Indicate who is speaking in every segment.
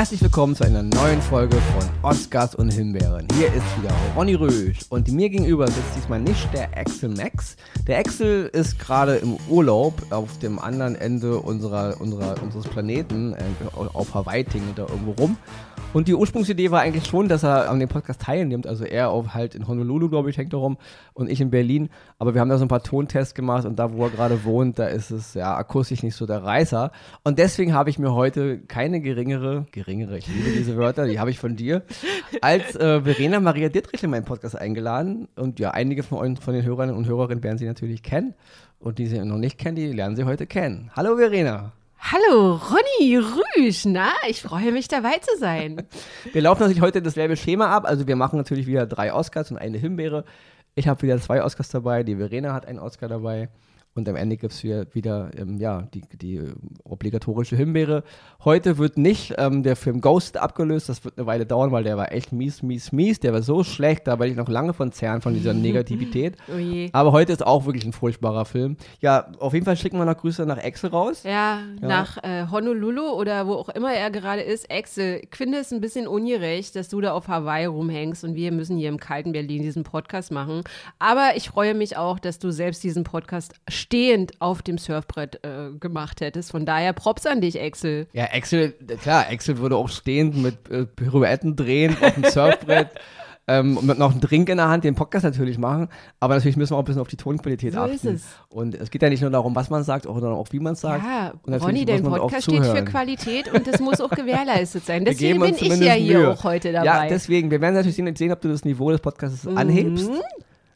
Speaker 1: Herzlich willkommen zu einer neuen Folge von Oscars und Himbeeren. Hier ist wieder Ronny Rösch und mir gegenüber sitzt diesmal nicht der Axel Max. Der Axel ist gerade im Urlaub auf dem anderen Ende unserer, unserer, unseres Planeten, äh, auf Hawaii tingelt da irgendwo rum. Und die Ursprungsidee war eigentlich schon, dass er an dem Podcast teilnimmt. Also er auf halt in Honolulu, glaube ich, hängt da rum und ich in Berlin. Aber wir haben da so ein paar Tontests gemacht und da, wo er gerade wohnt, da ist es ja akustisch nicht so der Reißer. Und deswegen habe ich mir heute keine geringere, geringere, ich liebe diese Wörter, die habe ich von dir, als äh, Verena Maria Dittrich in meinen Podcast eingeladen. Und ja, einige von euch, von den Hörern und Hörerinnen werden sie natürlich kennen. Und die sie noch nicht kennen, die lernen sie heute kennen. Hallo Verena.
Speaker 2: Hallo, Ronny Rüsch, na, ich freue mich dabei zu sein.
Speaker 1: Wir laufen natürlich heute dasselbe Schema ab. Also wir machen natürlich wieder drei Oscars und eine Himbeere. Ich habe wieder zwei Oscars dabei, die Verena hat einen Oscar dabei. Und am Ende gibt es wieder, ähm, ja, die, die obligatorische Himbeere. Heute wird nicht ähm, der Film Ghost abgelöst. Das wird eine Weile dauern, weil der war echt mies, mies, mies. Der war so schlecht, da werde ich noch lange von zerren, von dieser Negativität.
Speaker 2: oh
Speaker 1: Aber heute ist auch wirklich ein furchtbarer Film. Ja, auf jeden Fall schicken wir noch Grüße nach Excel raus.
Speaker 2: Ja, ja. nach äh, Honolulu oder wo auch immer er gerade ist. Excel, ich finde es ein bisschen ungerecht, dass du da auf Hawaii rumhängst und wir müssen hier im kalten Berlin diesen Podcast machen. Aber ich freue mich auch, dass du selbst diesen Podcast stehend auf dem Surfbrett äh, gemacht hättest. Von daher Props an dich, Axel.
Speaker 1: Ja, Axel, klar, Axel würde auch stehend mit äh, Pirouetten drehen auf dem Surfbrett. ähm, und mit noch einen Drink in der Hand den Podcast natürlich machen. Aber natürlich müssen wir auch ein bisschen auf die Tonqualität
Speaker 2: so
Speaker 1: achten.
Speaker 2: Ist es.
Speaker 1: Und es geht ja nicht nur darum, was man sagt, sondern auch wie man es sagt.
Speaker 2: Ja, Ronny, dein Podcast steht für Qualität und das muss auch gewährleisät sein. Deswegen bin ich ja hier
Speaker 1: Mühe.
Speaker 2: auch heute dabei.
Speaker 1: Ja, deswegen, wir werden natürlich sehen, sehen ob du das Niveau des Podcasts anhebst.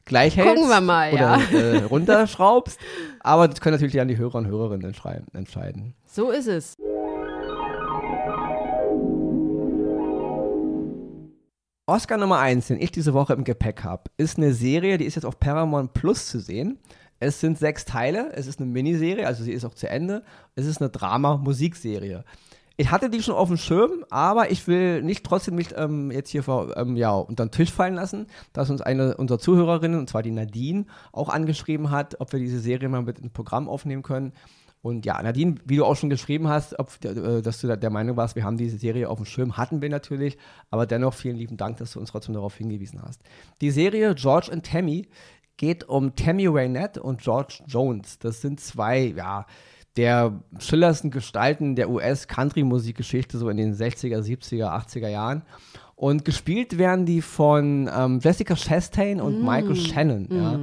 Speaker 1: Gleich hältst
Speaker 2: Gucken wir mal,
Speaker 1: oder
Speaker 2: ja.
Speaker 1: äh, runterschraubst. Aber das können natürlich dann die Hörer und Hörerinnen entscheiden. entscheiden.
Speaker 2: So ist es.
Speaker 1: Oscar Nummer 1, den ich diese Woche im Gepäck habe, ist eine Serie, die ist jetzt auf Paramount Plus zu sehen. Es sind sechs Teile, es ist eine Miniserie, also sie ist auch zu Ende. Es ist eine Drama-Musikserie. Ich hatte die schon auf dem Schirm, aber ich will nicht trotzdem nicht ähm, jetzt hier vor, ähm, ja, unter den Tisch fallen lassen, dass uns eine unserer Zuhörerinnen, und zwar die Nadine, auch angeschrieben hat, ob wir diese Serie mal mit ins Programm aufnehmen können. Und ja, Nadine, wie du auch schon geschrieben hast, ob, äh, dass du der Meinung warst, wir haben diese Serie auf dem Schirm, hatten wir natürlich, aber dennoch vielen lieben Dank, dass du uns trotzdem darauf hingewiesen hast. Die Serie George and Tammy geht um Tammy Wynette und George Jones. Das sind zwei, ja, der schillerndsten Gestalten der US-Country-Musikgeschichte, so in den 60er, 70er, 80er Jahren. Und gespielt werden die von ähm, Jessica Chastain und
Speaker 2: Mm.
Speaker 1: Michael Shannon. Ja.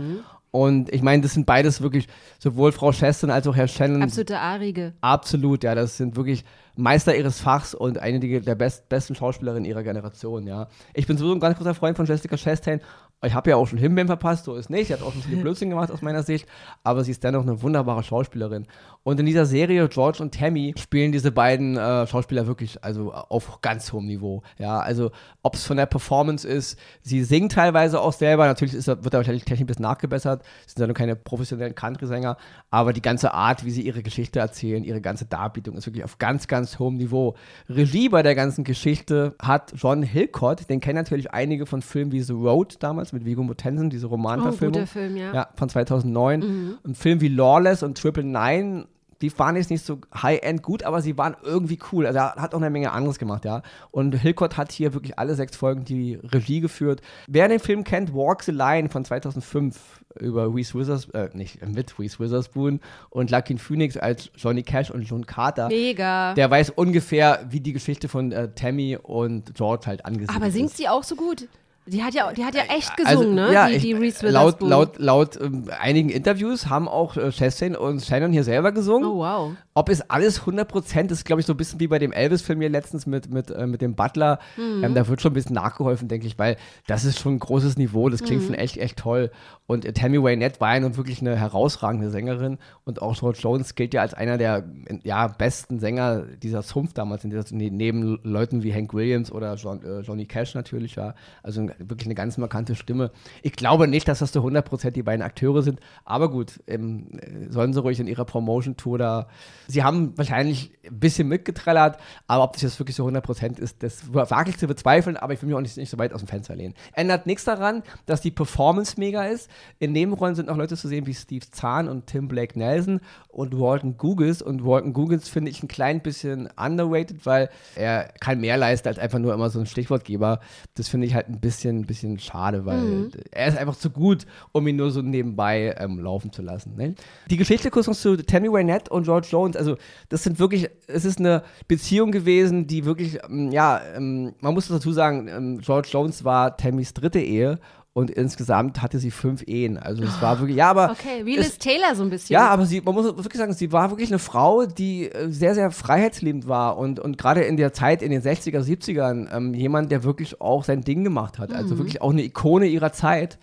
Speaker 1: Und ich meine, das sind beides wirklich, sowohl Frau Chastain als auch Herr Shannon,
Speaker 2: Absolute Arige.
Speaker 1: Absolut, ja, das sind wirklich Meister ihres Fachs und einige der best, besten Schauspielerinnen ihrer Generation, ja. Ich bin sowieso ein ganz großer Freund von Jessica Chastain. Ich habe ja auch schon Himbeeren verpasst, so ist nicht. Sie hat auch schon viele Blödsinn gemacht aus meiner Sicht, aber sie ist dennoch eine wunderbare Schauspielerin. Und in dieser Serie George und Tammy spielen diese beiden äh, Schauspieler wirklich also auf ganz hohem Niveau. Ja, also ob es von der Performance ist, sie singen teilweise auch selber, natürlich ist, wird da wahrscheinlich technisch ein bisschen nachgebessert, sind ja nur keine professionellen Country-Sänger, aber die ganze Art, wie sie ihre Geschichte erzählen, ihre ganze Darbietung ist wirklich auf ganz, ganz hohem Niveau. Regie bei der ganzen Geschichte hat John Hillcott, den kennen natürlich einige von Filmen wie The Road damals mit Viggo Mortensen, diese
Speaker 2: Oh,
Speaker 1: Romanverfilmung.
Speaker 2: guter Film, ja.
Speaker 1: Ja, von 2009. Ein Film wie Lawless und Triple Nine, die waren jetzt nicht so high-end gut, aber sie waren irgendwie cool. Also er hat auch eine Menge anderes gemacht, ja. Und Hillcott hat hier wirklich alle sechs Folgen die Regie geführt. Wer den Film kennt, Walk the Line von 2005 über Reese Witherspoon, äh, nicht mit Reese Witherspoon und Lucky Phoenix als Johnny Cash und John Carter.
Speaker 2: Mega.
Speaker 1: Der weiß ungefähr, wie die Geschichte von äh, Tammy und George halt angesiedelt
Speaker 2: Aber singt
Speaker 1: ist.
Speaker 2: sie auch so gut? Die hat ja, die hat ja echt gesungen, ne?
Speaker 1: ja,
Speaker 2: die, die Reese
Speaker 1: laut,
Speaker 2: Witherspoon.
Speaker 1: laut, laut ähm, einigen Interviews haben auch äh, Chastain und Shannon hier selber gesungen.
Speaker 2: Oh, wow.
Speaker 1: Ob es alles 100% ist, glaube ich, so ein bisschen wie bei dem Elvis-Film hier letztens mit, mit, äh, mit dem Butler.
Speaker 2: Mhm.
Speaker 1: Ähm, da wird schon ein bisschen nachgeholfen, denke ich, weil das ist schon ein großes Niveau. Das
Speaker 2: Mhm.
Speaker 1: klingt schon echt, echt toll. Und äh, Tammy Wynette war ja nun wirklich eine herausragende Sängerin. Und auch George Jones gilt ja als einer der ja, besten Sänger dieser Zunft damals, in dieser, ne- neben Leuten wie Hank Williams oder John, äh, Johnny Cash natürlich. Ja. Also ein schon wirklich eine ganz markante Stimme. Ich glaube nicht, dass das zu 100% die beiden Akteure sind, aber gut, ähm, sollen sie ruhig in ihrer Promotion-Tour da. Sie haben wahrscheinlich ein bisschen mitgetrellert, aber ob das jetzt wirklich so 100% ist, das wage ich zu bezweifeln, aber ich will mich auch nicht, nicht so weit aus dem Fenster lehnen. Ändert nichts daran, dass die Performance mega ist. In Nebenrollen sind noch Leute zu sehen wie Steve Zahn und Tim Blake Nelson und Walton Googles. Und Walton Googles finde ich ein klein bisschen underrated, weil er kann mehr leisten als einfach nur immer so ein Stichwortgeber. Das finde ich halt ein bisschen, ein bisschen schade, weil mhm. er ist einfach zu gut, um ihn nur so nebenbei ähm, laufen zu lassen. Ne? Die Geschichte kurz noch zu Tammy Wynette und George Jones. Also das sind wirklich, es ist eine Beziehung gewesen, die wirklich, ähm, ja, ähm, man muss dazu sagen, ähm, George Jones war Tammys dritte Ehe und insgesamt hatte sie fünf Ehen. Also es war wirklich, ja, aber.
Speaker 2: Okay, wie Liz Taylor so ein bisschen.
Speaker 1: Ja, aber sie, man muss wirklich sagen, sie war wirklich eine Frau, die äh, sehr, sehr freiheitsliebend war und, und gerade in der Zeit, in den 60er, 70ern, ähm, jemand, der wirklich auch sein Ding gemacht hat. Also mhm. wirklich auch eine Ikone ihrer Zeit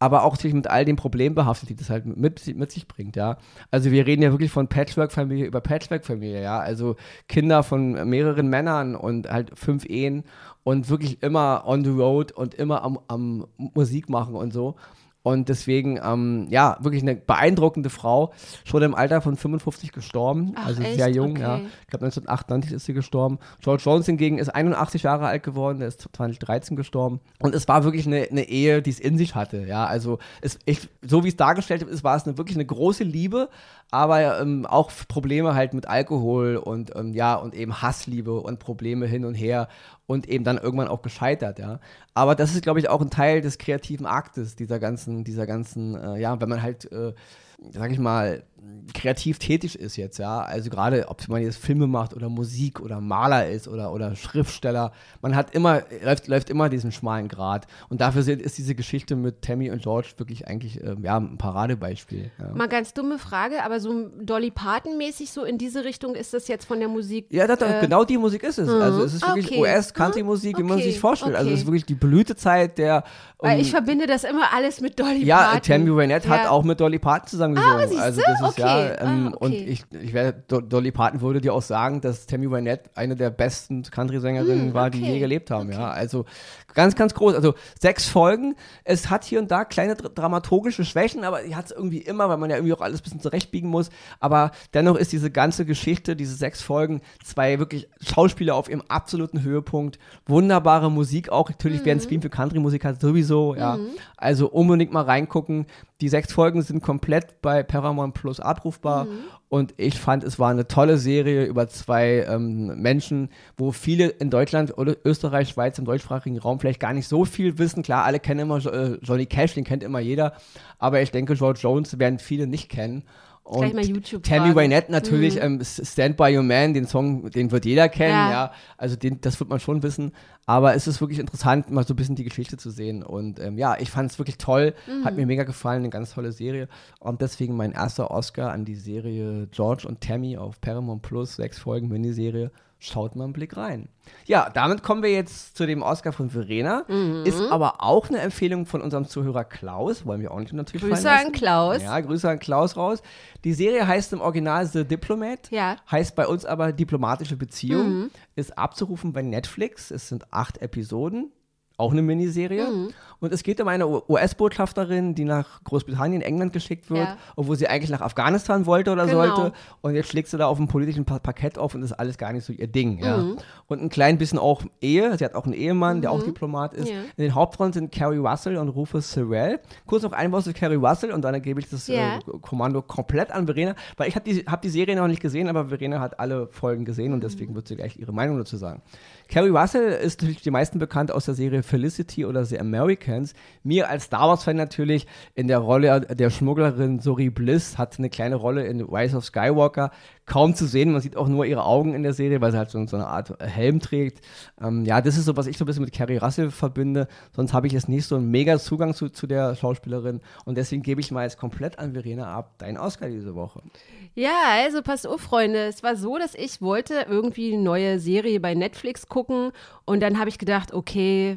Speaker 1: aber auch natürlich mit all den Problemen behaftet, die das halt mit, mit sich bringt, ja. Also wir reden ja wirklich von Patchwork-Familie über Patchwork-Familie, ja. Also Kinder von mehreren Männern und halt fünf Ehen und wirklich immer on the road und immer am, am Musik machen und so. Und deswegen, ähm, ja, wirklich eine beeindruckende Frau. Schon im Alter von 55 gestorben. Ach, also echt? sehr jung, okay. ja. Ich glaube, 1998 ist sie gestorben. George Jones hingegen ist 81 Jahre alt geworden. Der ist 2013 gestorben. Und es war wirklich eine, eine Ehe, die es in sich hatte, ja. Also, es, ich, so wie es dargestellt ist, war es eine, wirklich eine große Liebe, aber ähm, auch Probleme halt mit Alkohol und, ähm, ja, und eben Hassliebe und Probleme hin und her und eben dann irgendwann auch gescheitert, ja. Aber das ist, glaube ich, auch ein Teil des kreativen Aktes dieser ganzen, dieser ganzen, äh, ja, wenn man halt, äh, sag ich mal, kreativ tätig ist jetzt, ja. Also gerade, ob man jetzt Filme macht oder Musik oder Maler ist oder, oder Schriftsteller, man hat immer, läuft, läuft immer diesen schmalen Grad. Und dafür ist diese Geschichte mit Tammy und George wirklich eigentlich äh, ja, ein Paradebeispiel. Ja.
Speaker 2: Mal ganz dumme Frage, aber so Dolly Parton-mäßig so in diese Richtung ist das jetzt von der Musik?
Speaker 1: Ja, das, äh, genau die Musik ist es. Mhm. Also es ist wirklich okay. US-Country-Musik, okay. wie man sich vorstellt. Okay. Also es ist wirklich die Blütezeit der
Speaker 2: um, Weil ich verbinde das immer alles mit Dolly
Speaker 1: ja,
Speaker 2: Parton.
Speaker 1: Ja, Tammy Wynette hat auch mit Dolly Parton zusammen ah, gesungen. Ah, also das ist okay. ja, ähm, ah, okay. und ich, ich werde, Dolly Parton würde dir auch sagen, dass Tammy Wynette eine der besten Country-Sängerinnen mm, war, die je gelebt haben. Ja, also ganz, ganz groß. Also sechs Folgen. Es hat hier und da kleine dramaturgische Schwächen, aber die hat es irgendwie immer, weil man ja irgendwie auch alles ein bisschen zurechtbiegen muss. Aber dennoch ist diese ganze Geschichte, diese sechs Folgen, zwei wirklich Schauspieler auf ihrem absoluten Höhepunkt, wunderbare Musik auch. Natürlich, mm. wer einen Stream für Country-Musik hat, sowieso sowieso, ja. Mhm. Also unbedingt mal reingucken. Die sechs Folgen sind komplett bei Paramount Plus abrufbar mhm. und ich fand, es war eine tolle Serie über zwei ähm, Menschen, wo viele in Deutschland oder Österreich, Schweiz, im deutschsprachigen Raum vielleicht gar nicht so viel wissen. Klar, alle kennen immer äh, Johnny Cash, den kennt immer jeder, aber ich denke, George Jones werden viele nicht kennen. Und Tammy Wynette natürlich, mhm. ähm, Stand By Your Man, den Song, den wird jeder kennen, ja. ja. Also den, das wird man schon wissen. Aber es ist wirklich interessant, mal so ein bisschen die Geschichte zu sehen. Und ähm, ja, ich fand es wirklich toll, mhm. hat mir mega gefallen, eine ganz tolle Serie. Und deswegen mein erster Oscar an die Serie George und Tammy auf Paramount Plus, sechs Folgen Miniserie schaut mal einen Blick rein. Ja, damit kommen wir jetzt zu dem Oscar von Verena. Mhm. Ist aber auch eine Empfehlung von unserem Zuhörer Klaus. Wollen wir auch nicht natürlich
Speaker 2: Grüße an Klaus.
Speaker 1: Ja, Grüße an Klaus raus. Die Serie heißt im Original The Diplomat.
Speaker 2: Ja.
Speaker 1: Heißt bei uns aber diplomatische Beziehung. Mhm. Ist abzurufen bei Netflix. Es sind acht Episoden auch eine Miniserie. Mhm. Und es geht um eine US-Botschafterin, die nach Großbritannien, England geschickt wird, ja. obwohl sie eigentlich nach Afghanistan wollte oder genau. sollte. Und jetzt schlägt sie da auf dem politischen pa Parkett auf und ist alles gar nicht so ihr Ding. Ja. Mhm. Und ein klein bisschen auch Ehe. Sie hat auch einen Ehemann, der auch mhm. Diplomat ist. Ja. In den Hauptrollen sind Carrie Russell und Rufus Sewell. Kurz noch ein Wort zu Carrie Russell und dann gebe ich das äh, Kommando komplett an Verena, weil ich habe die, hab die Serie noch nicht gesehen, aber Verena hat alle Folgen gesehen und mhm. deswegen wird sie gleich ihre Meinung dazu sagen. Carrie Russell ist natürlich die meisten bekannt aus der Serie Felicity oder The Americans. Mir als Star Wars-Fan natürlich in der Rolle der Schmugglerin Sori Bliss hat eine kleine Rolle in Rise of Skywalker kaum zu sehen. Man sieht auch nur ihre Augen in der Serie, weil sie halt so, so eine Art Helm trägt. Ähm, ja, das ist so, was ich so ein bisschen mit Carrie Russell verbinde. Sonst habe ich jetzt nicht so einen mega Zugang zu, zu der Schauspielerin. Und deswegen gebe ich mal jetzt komplett an Verena ab. Dein Oscar diese Woche.
Speaker 2: Ja, also passt auf, Freunde. Es war so, dass ich wollte irgendwie eine neue Serie bei Netflix gucken und dann habe ich gedacht, okay,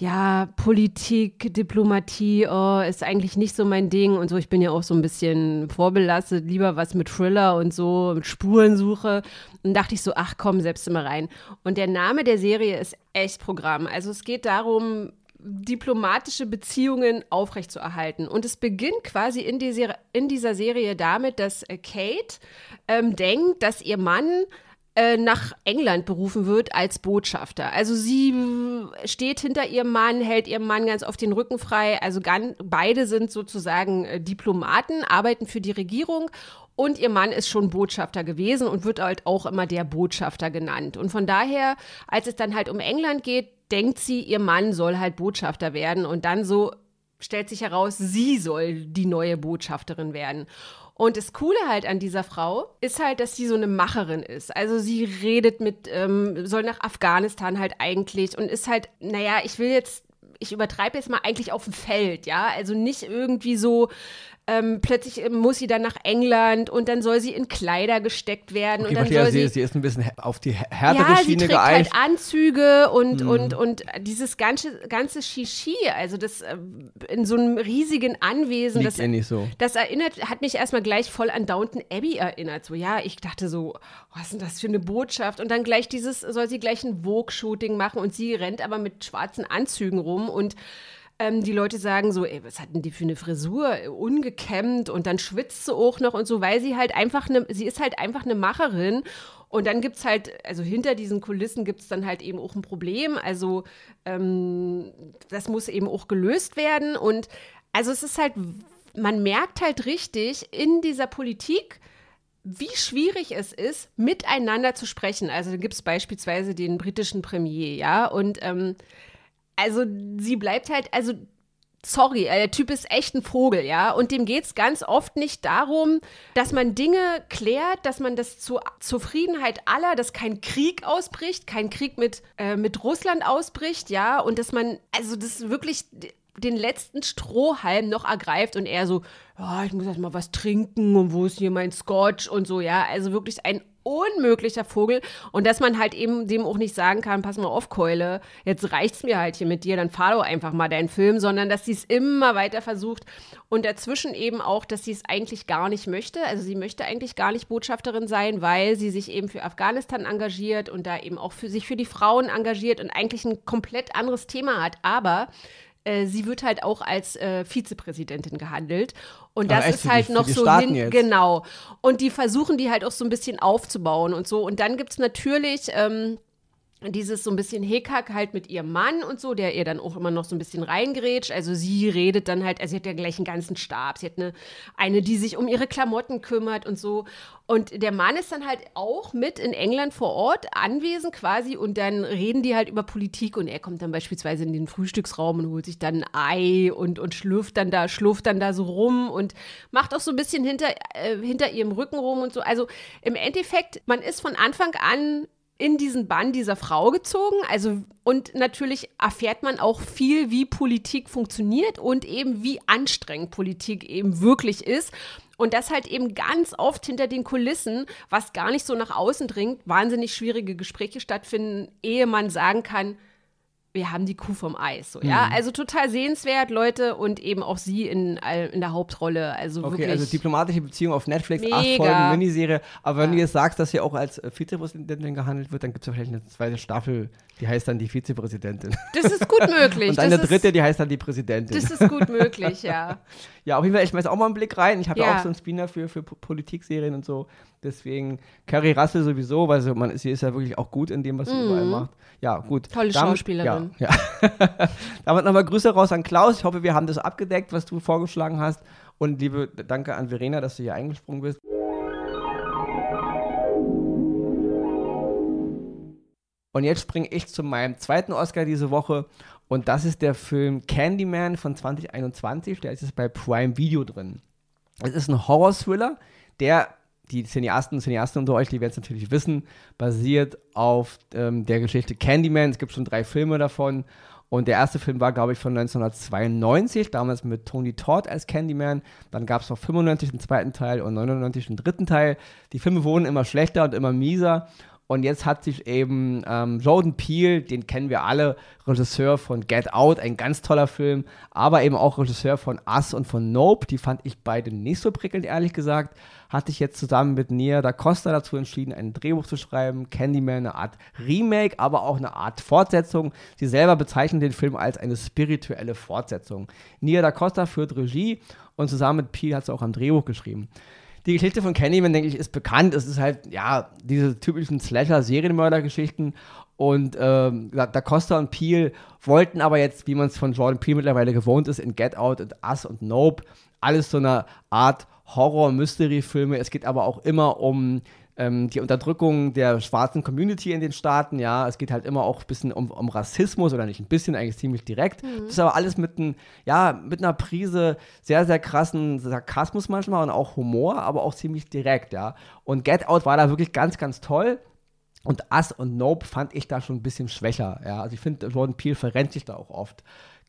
Speaker 2: ja, Politik, Diplomatie oh, ist eigentlich nicht so mein Ding und so. Ich bin ja auch so ein bisschen vorbelastet, lieber was mit Thriller und so, mit Spurensuche. Und dachte ich so, ach komm, selbst immer rein. Und der Name der Serie ist echt Programm. Also es geht darum, diplomatische Beziehungen aufrechtzuerhalten. Und es beginnt quasi in, die in dieser Serie damit, dass äh, Kate ähm, denkt, dass ihr Mann äh, nach England berufen wird als Botschafter. Also sie steht hinter ihrem Mann, hält ihrem Mann ganz auf den Rücken frei. Also ganz, beide sind sozusagen äh, Diplomaten, arbeiten für die Regierung und ihr Mann ist schon Botschafter gewesen und wird halt auch immer der Botschafter genannt. Und von daher, als es dann halt um England geht, denkt sie, ihr Mann soll halt Botschafter werden. Und dann so stellt sich heraus, sie soll die neue Botschafterin werden. Und das Coole halt an dieser Frau ist halt, dass sie so eine Macherin ist. Also sie redet mit, ähm, soll nach Afghanistan halt eigentlich und ist halt, naja, ich will jetzt ich übertreibe jetzt mal eigentlich auf dem Feld, ja, also nicht irgendwie so ähm, plötzlich ähm, muss sie dann nach England und dann soll sie in Kleider gesteckt werden. Okay, und dann soll
Speaker 1: ja, sie, sie ist ein bisschen auf die härtere ja, Schiene
Speaker 2: sie trägt halt Anzüge und, hm. und, und dieses ganze, ganze Shishi, also das äh, in so einem riesigen Anwesen.
Speaker 1: Liegt
Speaker 2: das,
Speaker 1: nicht so.
Speaker 2: das erinnert, hat mich erstmal gleich voll an Downton Abbey erinnert. So, ja, ich dachte so, was ist denn das für eine Botschaft? Und dann gleich dieses, soll sie gleich ein Vogue-Shooting machen und sie rennt aber mit schwarzen Anzügen rum und ähm, die Leute sagen so, ey, was hat denn die für eine Frisur? Ungekämmt und dann schwitzt sie auch noch und so, weil sie halt einfach eine, sie ist halt einfach eine Macherin. Und dann gibt es halt, also hinter diesen Kulissen gibt es dann halt eben auch ein Problem. Also ähm, das muss eben auch gelöst werden. Und also es ist halt, man merkt halt richtig in dieser Politik, wie schwierig es ist, miteinander zu sprechen. Also da gibt es beispielsweise den britischen Premier, ja, und ähm, also sie bleibt halt, also sorry, äh, der Typ ist echt ein Vogel, ja. Und dem geht es ganz oft nicht darum, dass man Dinge klärt, dass man das zur Zufriedenheit aller, dass kein Krieg ausbricht, kein Krieg mit, äh, mit Russland ausbricht, ja. Und dass man, also das wirklich den letzten Strohhalm noch ergreift und er so, ja, ich muss erst mal was trinken und wo ist hier mein Scotch und so, ja. Also wirklich ein unmöglicher Vogel. Und dass man halt eben dem auch nicht sagen kann, pass mal auf, Keule, jetzt reicht's mir halt hier mit dir, dann fahr doch einfach mal deinen Film, sondern dass sie es immer weiter versucht und dazwischen eben auch, dass sie es eigentlich gar nicht möchte, also sie möchte eigentlich gar nicht Botschafterin sein, weil sie sich eben für Afghanistan engagiert und da eben auch für sich für die Frauen engagiert und eigentlich ein komplett anderes Thema hat, aber äh, sie wird halt auch als äh, Vizepräsidentin gehandelt. Und das ist halt die, noch so hin, genau. Und die versuchen die halt auch so ein bisschen aufzubauen und so. Und dann gibt es natürlich ähm, dieses so ein bisschen Hickhack halt mit ihrem Mann und so, der ihr dann auch immer noch so ein bisschen reingerätscht. Also sie redet dann halt, also sie hat ja gleich einen ganzen Stab. Sie hat eine, eine, die sich um ihre Klamotten kümmert und so. Und der Mann ist dann halt auch mit in England vor Ort anwesend quasi und dann reden die halt über Politik und er kommt dann beispielsweise in den Frühstücksraum und holt sich dann ein Ei und, und schlürft dann da, schlurft dann da so rum und macht auch so ein bisschen hinter, äh, hinter ihrem Rücken rum und so. Also im Endeffekt, man ist von Anfang an in diesen Bann dieser Frau gezogen. Also, und natürlich erfährt man auch viel, wie Politik funktioniert und eben wie anstrengend Politik eben wirklich ist. Und das halt eben ganz oft hinter den Kulissen, was gar nicht so nach außen dringt, wahnsinnig schwierige Gespräche stattfinden, ehe man sagen kann, wir haben die Kuh vom Eis. So, ja, mhm. also total sehenswert, Leute, und eben auch sie in, in der Hauptrolle. Also
Speaker 1: okay,
Speaker 2: wirklich
Speaker 1: also diplomatische Beziehung auf Netflix, mega. acht Folgen Miniserie. Aber wenn ja. du jetzt sagst, dass sie auch als äh, Vizepräsidentin gehandelt wird, dann gibt es ja vielleicht eine zweite Staffel, die heißt dann die Vizepräsidentin.
Speaker 2: Das ist gut möglich.
Speaker 1: und eine dritte, die heißt dann die Präsidentin.
Speaker 2: Das ist gut möglich, ja.
Speaker 1: ja, auf jeden Fall, ich schmeiß auch mal einen Blick rein. Ich habe ja. ja auch so einen Spinner für, für Politikserien und so. Deswegen Carrie Russell sowieso, weil sie, man, sie ist ja wirklich auch gut in dem, was sie mhm. überall macht. Ja, gut.
Speaker 2: Tolle Damit, Schauspielerin.
Speaker 1: Ja, ja. Damit nochmal Grüße raus an Klaus. Ich hoffe, wir haben das abgedeckt, was du vorgeschlagen hast. Und liebe Danke an Verena, dass du hier eingesprungen bist. Und jetzt springe ich zu meinem zweiten Oscar diese Woche. Und das ist der Film Candyman von 2021. Der ist jetzt bei Prime Video drin. Es ist ein Horror-Thriller, der die Cineasten und Cineasten unter euch, die werden es natürlich wissen, basiert auf ähm, der Geschichte Candyman. Es gibt schon drei Filme davon. Und der erste Film war, glaube ich, von 1992, damals mit Tony Todd als Candyman. Dann gab es noch 95 den zweiten Teil und 99 den dritten Teil. Die Filme wurden immer schlechter und immer mieser. Und jetzt hat sich eben ähm, Jordan Peele, den kennen wir alle, Regisseur von Get Out, ein ganz toller Film, aber eben auch Regisseur von Us und von Nope, die fand ich beide nicht so prickelnd, ehrlich gesagt, hat sich jetzt zusammen mit Nia da Costa dazu entschieden, ein Drehbuch zu schreiben, Candyman, eine Art Remake, aber auch eine Art Fortsetzung. Sie selber bezeichnen den Film als eine spirituelle Fortsetzung. Nia da Costa führt Regie und zusammen mit Peele hat sie auch am Drehbuch geschrieben die Geschichte von Candyman, denke ich, ist bekannt. Es ist halt, ja, diese typischen Slasher-Serienmörder-Geschichten. Und ähm, Da Costa und Peel wollten aber jetzt, wie man es von Jordan Peele mittlerweile gewohnt ist, in Get Out und Us und Nope, alles so eine Art Horror-Mystery-Filme. Es geht aber auch immer um ähm, die Unterdrückung der schwarzen Community in den Staaten, ja, es geht halt immer auch ein bisschen um, um Rassismus oder nicht ein bisschen, eigentlich ziemlich direkt. Mhm. Das ist aber alles mit, ein, ja, mit einer Prise sehr, sehr krassen Sarkasmus manchmal und auch Humor, aber auch ziemlich direkt, ja. Und Get Out war da wirklich ganz, ganz toll. Und Us und Nope fand ich da schon ein bisschen schwächer. Ja, also ich finde, Jordan Peele verrennt sich da auch oft.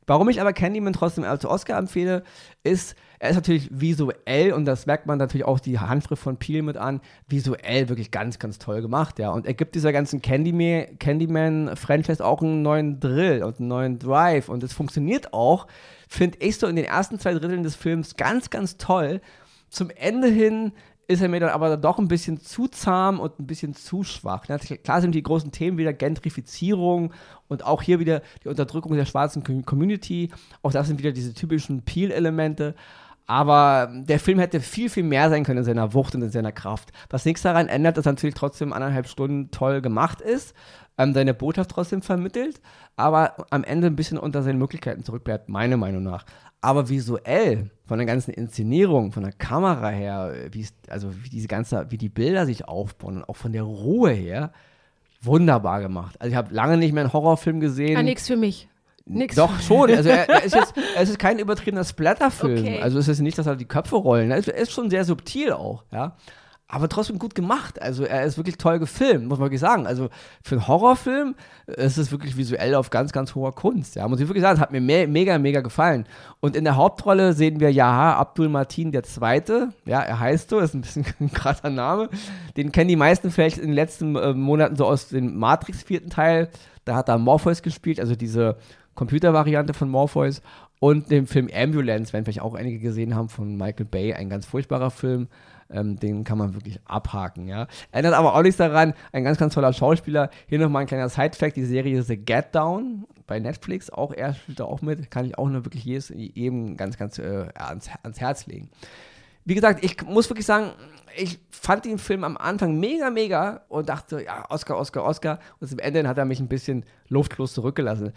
Speaker 1: Warum ich aber Candyman trotzdem als Oscar empfehle, ist, er ist natürlich visuell und das merkt man natürlich auch die Handschrift von Peel mit an, visuell wirklich ganz, ganz toll gemacht, ja. Und er gibt dieser ganzen Candyman, Candyman-Franchise auch einen neuen Drill und einen neuen Drive und es funktioniert auch, finde ich so in den ersten zwei Dritteln des Films ganz, ganz toll. Zum Ende hin ist er mir dann aber doch ein bisschen zu zahm und ein bisschen zu schwach. Klar sind die großen Themen wieder Gentrifizierung und auch hier wieder die Unterdrückung der schwarzen Community. Auch das sind wieder diese typischen Peel-Elemente. Aber der Film hätte viel, viel mehr sein können in seiner Wucht und in seiner Kraft. Was nichts daran ändert, dass er natürlich trotzdem anderthalb Stunden toll gemacht ist, ähm, seine Botschaft trotzdem vermittelt, aber am Ende ein bisschen unter seinen Möglichkeiten zurückbleibt, meiner Meinung nach. Aber visuell, von der ganzen Inszenierung, von der Kamera her, wie also wie diese ganze, wie die Bilder sich aufbauen und auch von der Ruhe her, wunderbar gemacht. Also ich habe lange nicht mehr einen Horrorfilm gesehen.
Speaker 2: Ah, nichts für mich. Nix.
Speaker 1: Doch, schon. Also er, er ist jetzt, es ist kein übertriebener Splatterfilm. Okay. Also es ist nicht, dass er die Köpfe rollen. Er ist schon sehr subtil auch, ja aber trotzdem gut gemacht. Also er ist wirklich toll gefilmt, muss man wirklich sagen. Also für einen Horrorfilm ist es wirklich visuell auf ganz, ganz hoher Kunst. Ja, muss ich wirklich sagen, es hat mir me mega, mega gefallen. Und in der Hauptrolle sehen wir Yaha Abdul Martin der Zweite. Ja, er heißt so, ist ein bisschen ein krasser Name. Den kennen die meisten vielleicht in den letzten äh, Monaten so aus dem Matrix vierten Teil. Da hat er Morpheus gespielt, also diese Computervariante von Morpheus. Und dem Film Ambulance, wenn vielleicht auch einige gesehen haben, von Michael Bay, ein ganz furchtbarer Film. Ähm, den kann man wirklich abhaken, ja. Ändert aber auch nichts daran, ein ganz, ganz toller Schauspieler. Hier nochmal ein kleiner Side-Fact, die Serie The Get Down bei Netflix, auch er spielt da auch mit, kann ich auch nur wirklich jedes, jedem ganz, ganz äh, ans, ans Herz legen. Wie gesagt, ich muss wirklich sagen, ich fand den Film am Anfang mega, mega und dachte, ja, Oscar, Oscar, Oscar. Und zum Ende hat er mich ein bisschen luftlos zurückgelassen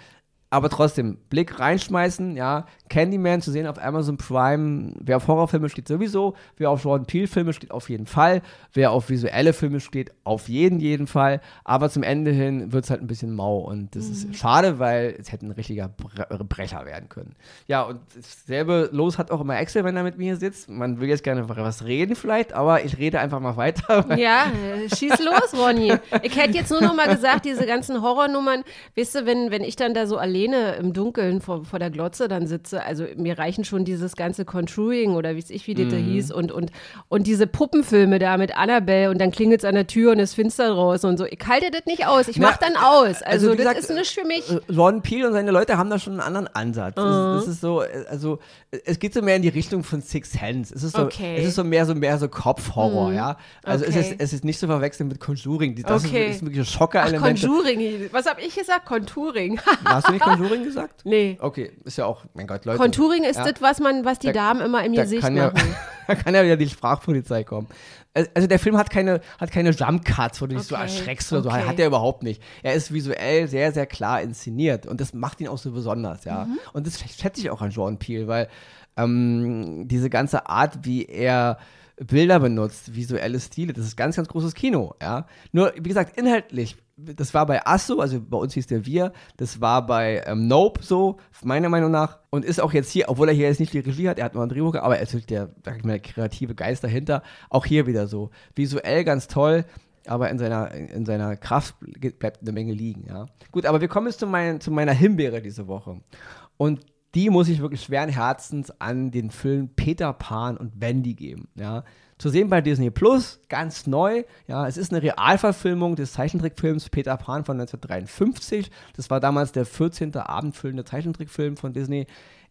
Speaker 1: aber trotzdem, Blick reinschmeißen, ja, Candyman zu sehen auf Amazon Prime, wer auf Horrorfilme steht sowieso, wer auf Jordan Peele Filme steht auf jeden Fall, wer auf visuelle Filme steht auf jeden, jeden Fall, aber zum Ende hin wird es halt ein bisschen mau und das mhm. ist schade, weil es hätte ein richtiger Bre Brecher werden können. Ja, und dasselbe los hat auch immer Axel, wenn er mit mir sitzt, man will jetzt gerne was reden vielleicht, aber ich rede einfach mal weiter.
Speaker 2: Ja, schieß los, Ronny. Ich hätte jetzt nur noch mal gesagt, diese ganzen Horrornummern, weißt du, wenn, wenn ich dann da so erlebe, alleine im Dunkeln vor, vor der Glotze dann sitze, also mir reichen schon dieses ganze Contouring oder wie es ich wie das mhm. hieß und, und, und diese Puppenfilme da mit Annabelle und dann klingelt es an der Tür und es finster draußen und so. Ich halte das nicht aus. Ich mach dann aus. Also, also das gesagt, ist nicht für mich.
Speaker 1: Ron äh, Peel und seine Leute haben da schon einen anderen Ansatz. Mhm. Das, das, ist so, äh, also es geht so mehr in die Richtung von Six Sense. Es ist so, okay. es ist so mehr so mehr so Kopfhorror, mhm. ja. Also okay. es, ist, es ist nicht zu verwechseln mit Conjuring. Das okay. ist, ist wirklich Schocker-Element.
Speaker 2: Conjuring. Was habe ich gesagt? Contouring.
Speaker 1: Hast du nicht Contouring gesagt?
Speaker 2: Nee.
Speaker 1: Okay, ist ja auch, mein Gott, Leute.
Speaker 2: Contouring ist ja. das, was man, was die da, Damen immer im Gesicht
Speaker 1: kann
Speaker 2: machen.
Speaker 1: Ja, da kann ja wieder die Sprachpolizei kommen. Also der Film hat keine, hat keine Jump Cuts, wo du dich okay. so erschreckst oder okay. so. Hat er überhaupt nicht. Er ist visuell sehr, sehr klar inszeniert und das macht ihn auch so besonders, ja. Mhm. Und das schätze ich auch an Jordan Peele, weil ähm, diese ganze Art, wie er Bilder benutzt, visuelle Stile, das ist ganz, ganz großes Kino, ja. Nur, wie gesagt, inhaltlich das war bei Asso, also bei uns hieß der Wir, das war bei ähm, Nope so, meiner Meinung nach. Und ist auch jetzt hier, obwohl er hier jetzt nicht die Regie hat, er hat nur ein Drehbuch, aber er ist der, sag ich mal, kreative Geist dahinter. Auch hier wieder so. Visuell ganz toll, aber in seiner, in seiner Kraft bleibt eine Menge liegen, ja. Gut, aber wir kommen jetzt zu, mein, zu meiner Himbeere diese Woche. Und die muss ich wirklich schweren Herzens an den Film Peter Pan und Wendy geben, ja. Zu sehen bei Disney Plus, ganz neu. Ja, es ist eine Realverfilmung des Zeichentrickfilms Peter Pan von 1953. Das war damals der 14. abendfüllende Zeichentrickfilm von Disney.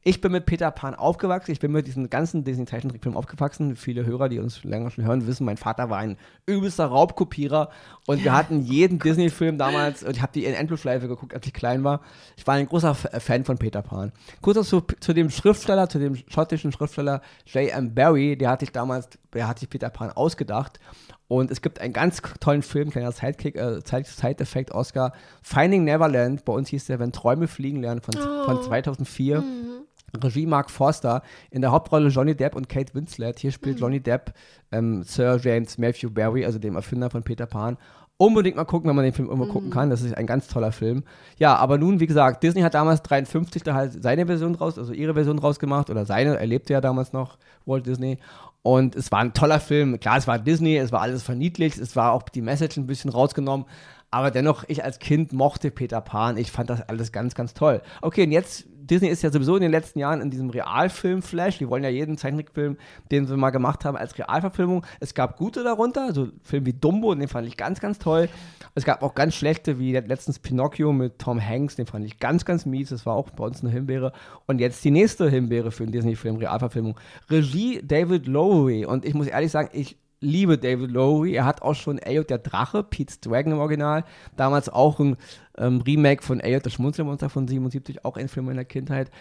Speaker 1: Ich bin mit Peter Pan aufgewachsen. Ich bin mit diesen ganzen Disney-Zeichentrickfilmen aufgewachsen. Viele Hörer, die uns länger schon hören, wissen, mein Vater war ein übelster Raubkopierer. Und wir hatten jeden Disney-Film damals, und ich habe die in Endlosschleife geguckt, als ich klein war. Ich war ein großer Fan von Peter Pan. Kurz zu, zu dem Schriftsteller, zu dem schottischen Schriftsteller J.M. Barry, der hatte ich damals, der hat sich Peter Pan ausgedacht. Und es gibt einen ganz tollen Film, kleiner Sidekick, äh, Side-Effekt, Oscar, Finding Neverland. Bei uns hieß der Wenn Träume fliegen lernen von, oh. von 2004. Mhm. Regie Mark Forster, in der Hauptrolle Johnny Depp und Kate Winslet. Hier spielt mhm. Johnny Depp ähm, Sir James Matthew Barry, also dem Erfinder von Peter Pan. Unbedingt mal gucken, wenn man den Film immer mhm. gucken kann. Das ist ein ganz toller Film. Ja, aber nun, wie gesagt, Disney hat damals 53 da halt seine Version draus, also ihre Version draus gemacht oder seine, er lebte ja damals noch, Walt Disney. Und es war ein toller Film. Klar, es war Disney, es war alles verniedlicht, es war auch die Message ein bisschen rausgenommen. Aber dennoch, ich als Kind mochte Peter Pan. Ich fand das alles ganz, ganz toll. Okay, und jetzt Disney ist ja sowieso in den letzten Jahren in diesem Realfilm-Flash. Die wollen ja jeden Zeichentrickfilm, den sie mal gemacht haben, als Realverfilmung. Es gab gute darunter, also Filme wie Dumbo, den fand ich ganz, ganz toll. Es gab auch ganz schlechte, wie letztens Pinocchio mit Tom Hanks, den fand ich ganz, ganz mies. Das war auch bei uns eine Himbeere. Und jetzt die nächste Himbeere für einen Disney-Film, Realverfilmung. Regie David Lowery. Und ich muss ehrlich sagen, ich liebe David Lowery. Er hat auch schon Ayot der Drache, Pete's Dragon im Original, damals auch ein ähm, Remake von Ayot das Schmunzelmonster von 77, auch ein Film meiner Kindheit.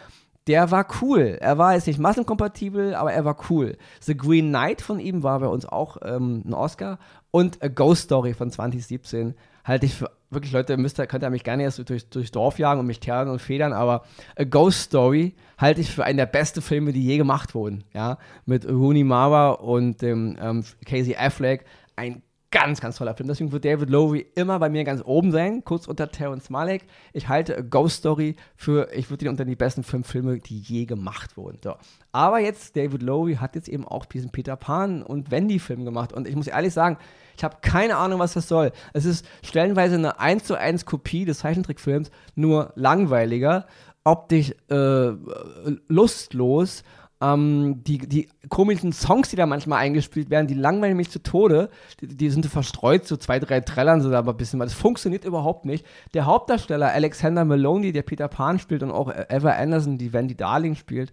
Speaker 1: Der war cool. Er war jetzt nicht massenkompatibel, aber er war cool. The Green Knight von ihm war bei uns auch ähm, ein Oscar. Und A Ghost Story von 2017 halte ich für wirklich, Leute, müsst könnt ihr mich gerne erst durch, durchs Dorf jagen und mich terren und federn, aber A Ghost Story halte ich für einen der besten Filme, die je gemacht wurden. Ja, mit Rooney Mara und ähm, ähm, Casey Affleck. Ein ganz, ganz toller Film. Deswegen wird David Lowery immer bei mir ganz oben sein, kurz unter Terrence Malick. Ich halte A Ghost Story für, ich würde ihn unter die besten fünf Filme, die je gemacht wurden. So. Aber jetzt, David Lowery hat jetzt eben auch diesen Peter Pan und Wendy-Film gemacht. Und ich muss ehrlich sagen, ich habe keine Ahnung, was das soll. Es ist stellenweise eine 1 zu 1 Kopie des Zeichentrickfilms, nur langweiliger, optisch äh, lustlos ähm, die, die komischen Songs, die da manchmal eingespielt werden, die langweilen mich zu Tode. Die, die sind verstreut, so zwei, drei Trellern sind aber ein bisschen was. Das funktioniert überhaupt nicht. Der Hauptdarsteller Alexander Maloney, der Peter Pan spielt und auch Eva Anderson, die Wendy Darling spielt,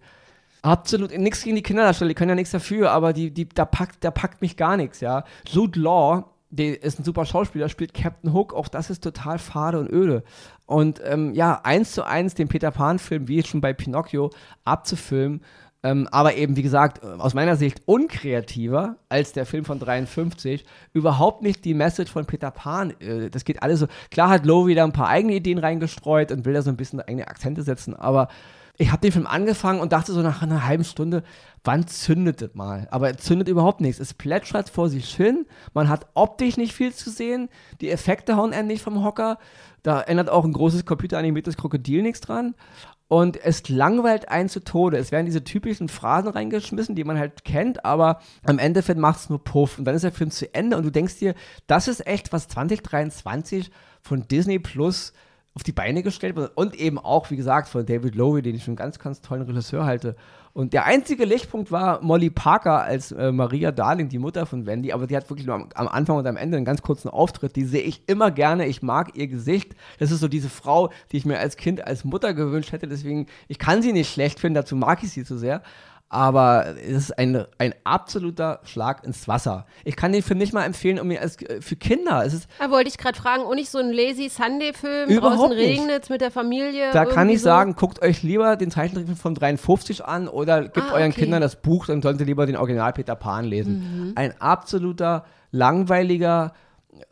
Speaker 1: Absolut, nichts gegen die Kinderdarsteller, die können ja nichts dafür, aber die, die, da, packt, da packt mich gar nichts, ja. Jude Law, der ist ein super Schauspieler, spielt Captain Hook, auch das ist total fade und öde. Und ähm, ja, eins zu eins den Peter Pan-Film, wie schon bei Pinocchio, abzufilmen, ähm, aber eben, wie gesagt, aus meiner Sicht unkreativer als der Film von 53. Überhaupt nicht die Message von Peter Pan. Äh, das geht alles so. Klar hat Lowe wieder ein paar eigene Ideen reingestreut und will da so ein bisschen eigene Akzente setzen, aber ich habe den Film angefangen und dachte so nach einer halben Stunde, wann zündet es mal? Aber es zündet überhaupt nichts. Es plätschert vor sich hin. Man hat optisch nicht viel zu sehen. Die Effekte hauen endlich vom Hocker. Da ändert auch ein großes computeranimiertes Krokodil nichts dran. Und es langweilt einen zu Tode. Es werden diese typischen Phrasen reingeschmissen, die man halt kennt, aber am Endeffekt macht es nur Puff. Und dann ist der Film zu Ende und du denkst dir, das ist echt, was 2023 von Disney Plus auf die Beine gestellt wird. Und eben auch, wie gesagt, von David Lowe, den ich schon ganz, ganz tollen Regisseur halte. Und der einzige Lichtpunkt war Molly Parker als äh, Maria Darling, die Mutter von Wendy, aber die hat wirklich nur am, am, Anfang und am Ende einen ganz kurzen Auftritt. Die sehe ich immer gerne. Ich mag ihr Gesicht. Das ist so diese Frau, die ich mir als Kind als Mutter gewünscht hätte. Deswegen, ich kann sie nicht schlecht finden, dazu mag ich sie zu sehr aber es ist ein, ein absoluter Schlag ins Wasser. Ich kann den Film nicht mal empfehlen, um mir als, äh, für Kinder. Es ist
Speaker 2: da wollte ich gerade fragen, und nicht so ein lazy Sunday-Film, draußen regnet mit der Familie.
Speaker 1: Da kann ich so? sagen, guckt euch lieber den Zeichentrickfilm von 53 an oder gebt ah, euren Kindern das Buch, dann sollt ihr lieber den Original Peter Pan lesen. Mhm. Ein absoluter, langweiliger,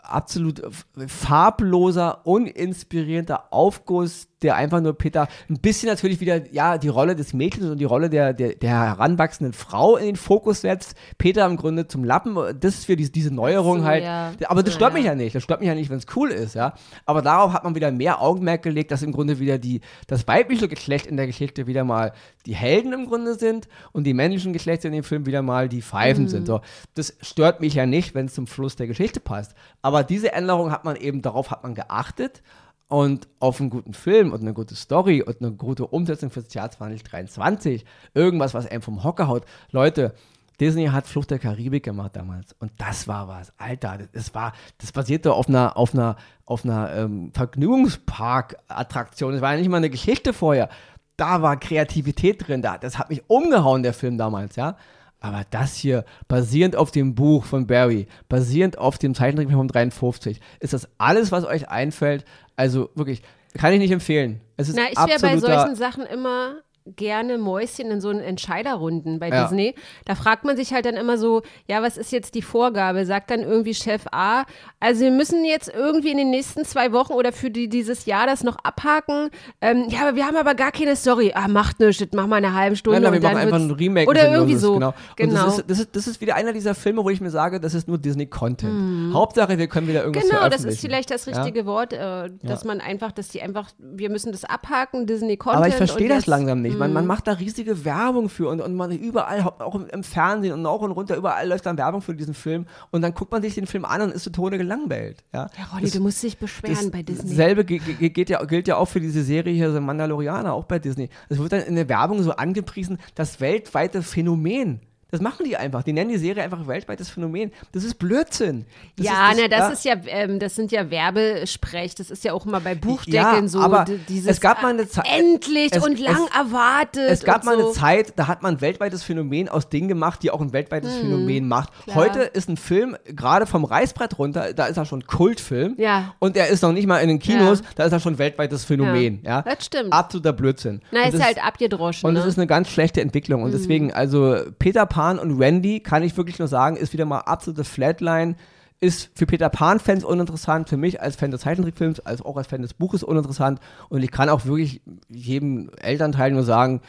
Speaker 1: absolut farbloser, uninspirierender Aufguss der einfach nur Peter ein bisschen natürlich wieder, ja, die Rolle des Mädchens und die Rolle der, der, der heranwachsenden Frau in den Fokus setzt. Peter im Grunde zum Lappen, das ist für die, diese Neuerung so, halt. Ja. Aber das stört ja. mich ja nicht. Das stört mich ja nicht, wenn es cool ist, ja. Aber darauf hat man wieder mehr Augenmerk gelegt, dass im Grunde wieder die, das weibliche Geschlecht in der Geschichte wieder mal die Helden im Grunde sind und die männlichen Geschlechter in dem Film wieder mal die Pfeifen mhm. sind. So. Das stört mich ja nicht, wenn es zum Fluss der Geschichte passt. Aber diese Änderung hat man eben, darauf hat man geachtet und auf einen guten Film und eine gute Story und eine gute Umsetzung fürs Jahr 2023, irgendwas, was einem vom Hocker haut. Leute, Disney hat Flucht der Karibik gemacht damals. Und das war was. Alter, das war, das basierte auf einer, auf einer, auf einer ähm, Vergnügungspark-Attraktion. Das war ja nicht mal eine Geschichte vorher. Da war Kreativität drin. Da, das hat mich umgehauen, der Film damals, ja. Aber das hier, basierend auf dem Buch von Barry, basierend auf dem Zeichentrickfilm von 53, ist das alles, was euch einfällt. Also wirklich, kann ich nicht empfehlen. Es ist
Speaker 2: Na, ich wäre bei solchen Sachen immer gerne Mäuschen in so einen Entscheiderrunden bei ja. Disney. Da fragt man sich halt dann immer so, ja, was ist jetzt die Vorgabe? Sagt dann irgendwie Chef A, also wir müssen jetzt irgendwie in den nächsten zwei Wochen oder für die, dieses Jahr das noch abhaken. Ähm, ja, aber wir haben aber gar keine Story. Ah, macht nichts, mach mal eine halbe Stunde.
Speaker 1: Nein, nein, wir machen einfach ein Remake.
Speaker 2: Oder irgendwie so.
Speaker 1: Genau. genau. Das, ist, das, ist, das ist wieder einer dieser Filme, wo ich mir sage, das ist nur Disney-Content. Mhm. Hauptsache, wir können wieder irgendwas
Speaker 2: Genau, das ist vielleicht das richtige ja? Wort, äh, dass ja. man einfach, dass die einfach, wir müssen das abhaken, Disney-Content.
Speaker 1: Aber ich verstehe das langsam nicht man, man mhm. macht da riesige Werbung für und, und man überall, auch im Fernsehen und auch und runter, überall läuft dann Werbung für diesen Film und dann guckt man sich den Film an und ist so Tone gelangweilt. Ja,
Speaker 2: ja Ronny, das, du musst dich beschweren bei Disney.
Speaker 1: Dasselbe geht ja, gilt ja auch für diese Serie hier, so Mandalorianer, auch bei Disney. Es wird dann in der Werbung so angepriesen, das weltweite Phänomen das machen die einfach. Die nennen die Serie einfach weltweites Phänomen. Das ist Blödsinn. Das
Speaker 2: ja,
Speaker 1: ist,
Speaker 2: das, na, das ja. ist ja, ähm, das sind ja Werbesprech. Das ist ja auch immer bei Buchdeckeln
Speaker 1: ja,
Speaker 2: so.
Speaker 1: Aber dieses, es gab mal eine Zeit.
Speaker 2: Endlich es, und lang
Speaker 1: es,
Speaker 2: erwartet.
Speaker 1: Es gab mal so. eine Zeit, da hat man ein weltweites Phänomen aus Dingen gemacht, die auch ein weltweites hm, Phänomen macht. Klar. Heute ist ein Film gerade vom Reißbrett runter, da ist er schon Kultfilm.
Speaker 2: Ja.
Speaker 1: Und er ist noch nicht mal in den Kinos, ja. da ist er schon weltweites Phänomen. Ja.
Speaker 2: Das stimmt.
Speaker 1: Absoluter Blödsinn.
Speaker 2: Na, und ist halt abgedroschen.
Speaker 1: Und
Speaker 2: es
Speaker 1: ne? ist eine ganz schlechte Entwicklung. Und mhm. deswegen, also Peter Pan und Randy kann ich wirklich nur sagen, ist wieder mal absolute Flatline. Ist für Peter Pan-Fans uninteressant, für mich als Fan des Zeichentrickfilms, als auch als Fan des Buches uninteressant. Und ich kann auch wirklich jedem Elternteil nur sagen,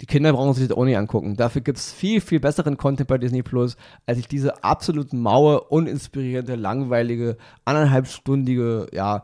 Speaker 1: die Kinder brauchen sich das auch nicht angucken. Dafür gibt es viel, viel besseren Content bei Disney Plus, als ich diese absolut maue, uninspirierende, langweilige, anderthalbstündige, ja,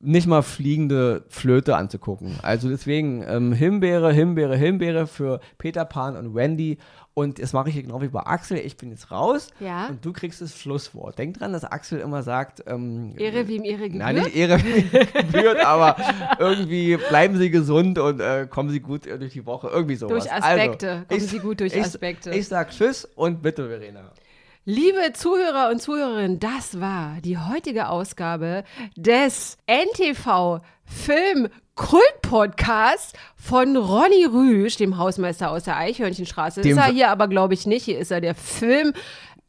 Speaker 1: nicht mal fliegende Flöte anzugucken. Also deswegen ähm, Himbeere, Himbeere, Himbeere für Peter Pan und Wendy. Und das mache ich hier genau wie bei Axel. Ich bin jetzt raus
Speaker 2: ja.
Speaker 1: und du kriegst das Schlusswort. Denk dran, dass Axel immer sagt: ähm,
Speaker 2: Ehre wie ihm Ehre gebührt.
Speaker 1: Nein, nicht Ehre wie ihm gebührt, aber irgendwie bleiben Sie gesund und äh, kommen Sie gut durch die Woche. Irgendwie sowas.
Speaker 2: Durch Aspekte. Also, kommen ich, Sie gut durch
Speaker 1: ich,
Speaker 2: Aspekte.
Speaker 1: Ich sag Tschüss und bitte, Verena.
Speaker 2: Liebe Zuhörer und Zuhörerinnen, das war die heutige Ausgabe des NTV Film Kult Podcast von Ronny Rüsch, dem Hausmeister aus der Eichhörnchenstraße. Dem ist er hier aber, glaube ich, nicht. Hier ist er der Film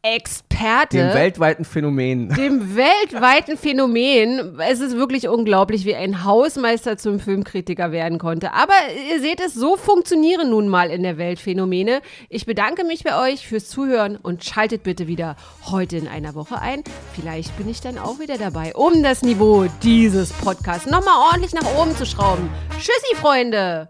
Speaker 2: Experte.
Speaker 1: Dem weltweiten Phänomen.
Speaker 2: Dem weltweiten Phänomen. Es ist wirklich unglaublich, wie ein Hausmeister zum Filmkritiker werden konnte. Aber ihr seht es, so funktionieren nun mal in der Welt Phänomene. Ich bedanke mich bei euch fürs Zuhören und schaltet bitte wieder heute in einer Woche ein. Vielleicht bin ich dann auch wieder dabei, um das Niveau dieses Podcasts nochmal ordentlich nach oben zu schrauben. Tschüssi, Freunde!